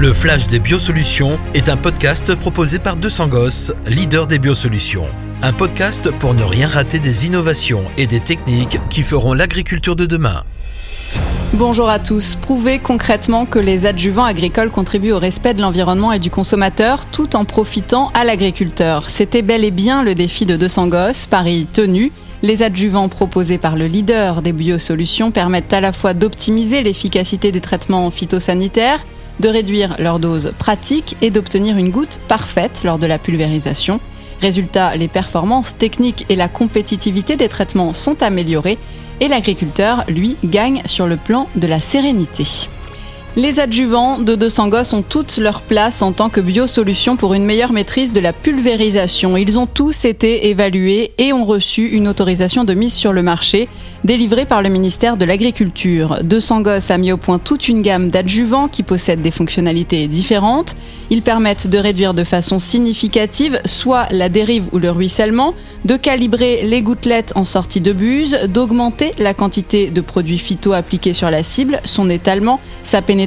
Le Flash des Biosolutions est un podcast proposé par 200 Gosses, leader des biosolutions. Un podcast pour ne rien rater des innovations et des techniques qui feront l'agriculture de demain. Bonjour à tous. Prouver concrètement que les adjuvants agricoles contribuent au respect de l'environnement et du consommateur tout en profitant à l'agriculteur. C'était bel et bien le défi de 200 Gosses, Paris tenu. Les adjuvants proposés par le leader des biosolutions permettent à la fois d'optimiser l'efficacité des traitements phytosanitaires, de réduire leur dose pratique et d'obtenir une goutte parfaite lors de la pulvérisation. Résultat, les performances techniques et la compétitivité des traitements sont améliorées et l'agriculteur, lui, gagne sur le plan de la sérénité. Les adjuvants de 200 gosses ont toutes leur place en tant que biosolution pour une meilleure maîtrise de la pulvérisation. Ils ont tous été évalués et ont reçu une autorisation de mise sur le marché délivrée par le ministère de l'Agriculture. 200 gosses a mis au point toute une gamme d'adjuvants qui possèdent des fonctionnalités différentes. Ils permettent de réduire de façon significative soit la dérive ou le ruissellement, de calibrer les gouttelettes en sortie de buse, d'augmenter la quantité de produits phyto appliqués sur la cible, son étalement, sa pénétration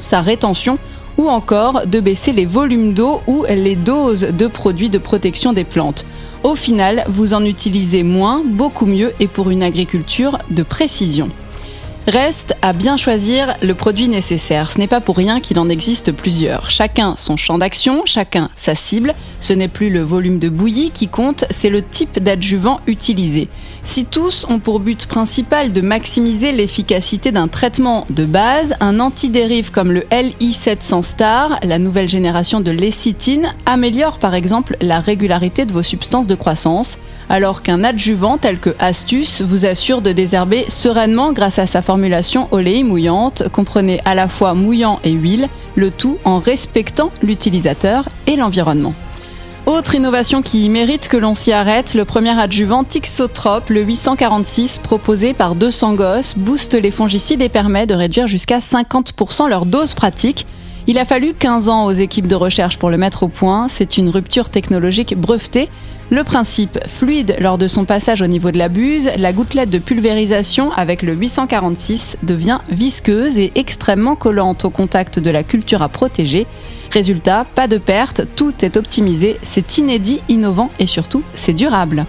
sa rétention ou encore de baisser les volumes d'eau ou les doses de produits de protection des plantes. Au final, vous en utilisez moins, beaucoup mieux et pour une agriculture de précision. Reste à bien choisir le produit nécessaire. Ce n'est pas pour rien qu'il en existe plusieurs. Chacun son champ d'action, chacun sa cible. Ce n'est plus le volume de bouillie qui compte, c'est le type d'adjuvant utilisé. Si tous ont pour but principal de maximiser l'efficacité d'un traitement de base, un antidérive comme le LI700 Star, la nouvelle génération de lécithine, améliore par exemple la régularité de vos substances de croissance, alors qu'un adjuvant tel que Astuce vous assure de désherber sereinement grâce à sa formulation oléi mouillante, comprenez à la fois mouillant et huile, le tout en respectant l'utilisateur et l'environnement. Autre innovation qui mérite que l'on s'y arrête, le premier adjuvant Tixotrope, le 846, proposé par 200 gosses, booste les fongicides et permet de réduire jusqu'à 50% leur dose pratique. Il a fallu 15 ans aux équipes de recherche pour le mettre au point. C'est une rupture technologique brevetée. Le principe fluide lors de son passage au niveau de la buse, la gouttelette de pulvérisation avec le 846 devient visqueuse et extrêmement collante au contact de la culture à protéger. Résultat, pas de perte, tout est optimisé, c'est inédit, innovant et surtout c'est durable.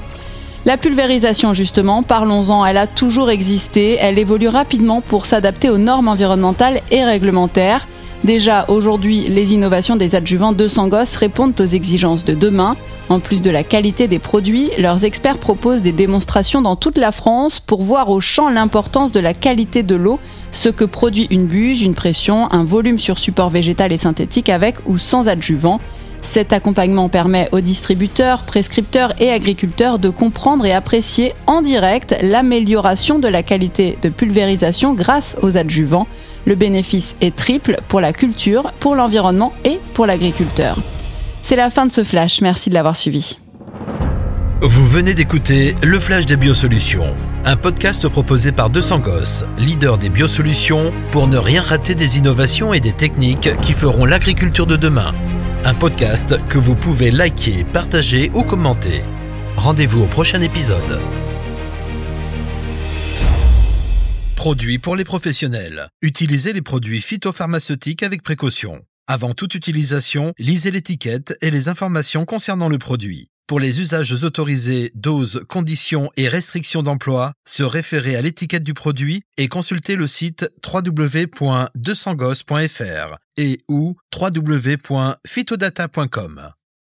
La pulvérisation, justement, parlons-en, elle a toujours existé, elle évolue rapidement pour s'adapter aux normes environnementales et réglementaires. Déjà, aujourd'hui, les innovations des adjuvants 200 gosses répondent aux exigences de demain. En plus de la qualité des produits, leurs experts proposent des démonstrations dans toute la France pour voir au champ l'importance de la qualité de l'eau, ce que produit une buse, une pression, un volume sur support végétal et synthétique avec ou sans adjuvant. Cet accompagnement permet aux distributeurs, prescripteurs et agriculteurs de comprendre et apprécier en direct l'amélioration de la qualité de pulvérisation grâce aux adjuvants. Le bénéfice est triple pour la culture, pour l'environnement et pour l'agriculteur. C'est la fin de ce flash, merci de l'avoir suivi. Vous venez d'écouter Le Flash des Biosolutions, un podcast proposé par 200 Gosses, leader des biosolutions, pour ne rien rater des innovations et des techniques qui feront l'agriculture de demain. Un podcast que vous pouvez liker, partager ou commenter. Rendez-vous au prochain épisode. Produits pour les professionnels. Utilisez les produits phytopharmaceutiques avec précaution. Avant toute utilisation, lisez l'étiquette et les informations concernant le produit. Pour les usages autorisés, doses, conditions et restrictions d'emploi, se référer à l'étiquette du produit et consulter le site www.200gos.fr et ou www.phytodata.com.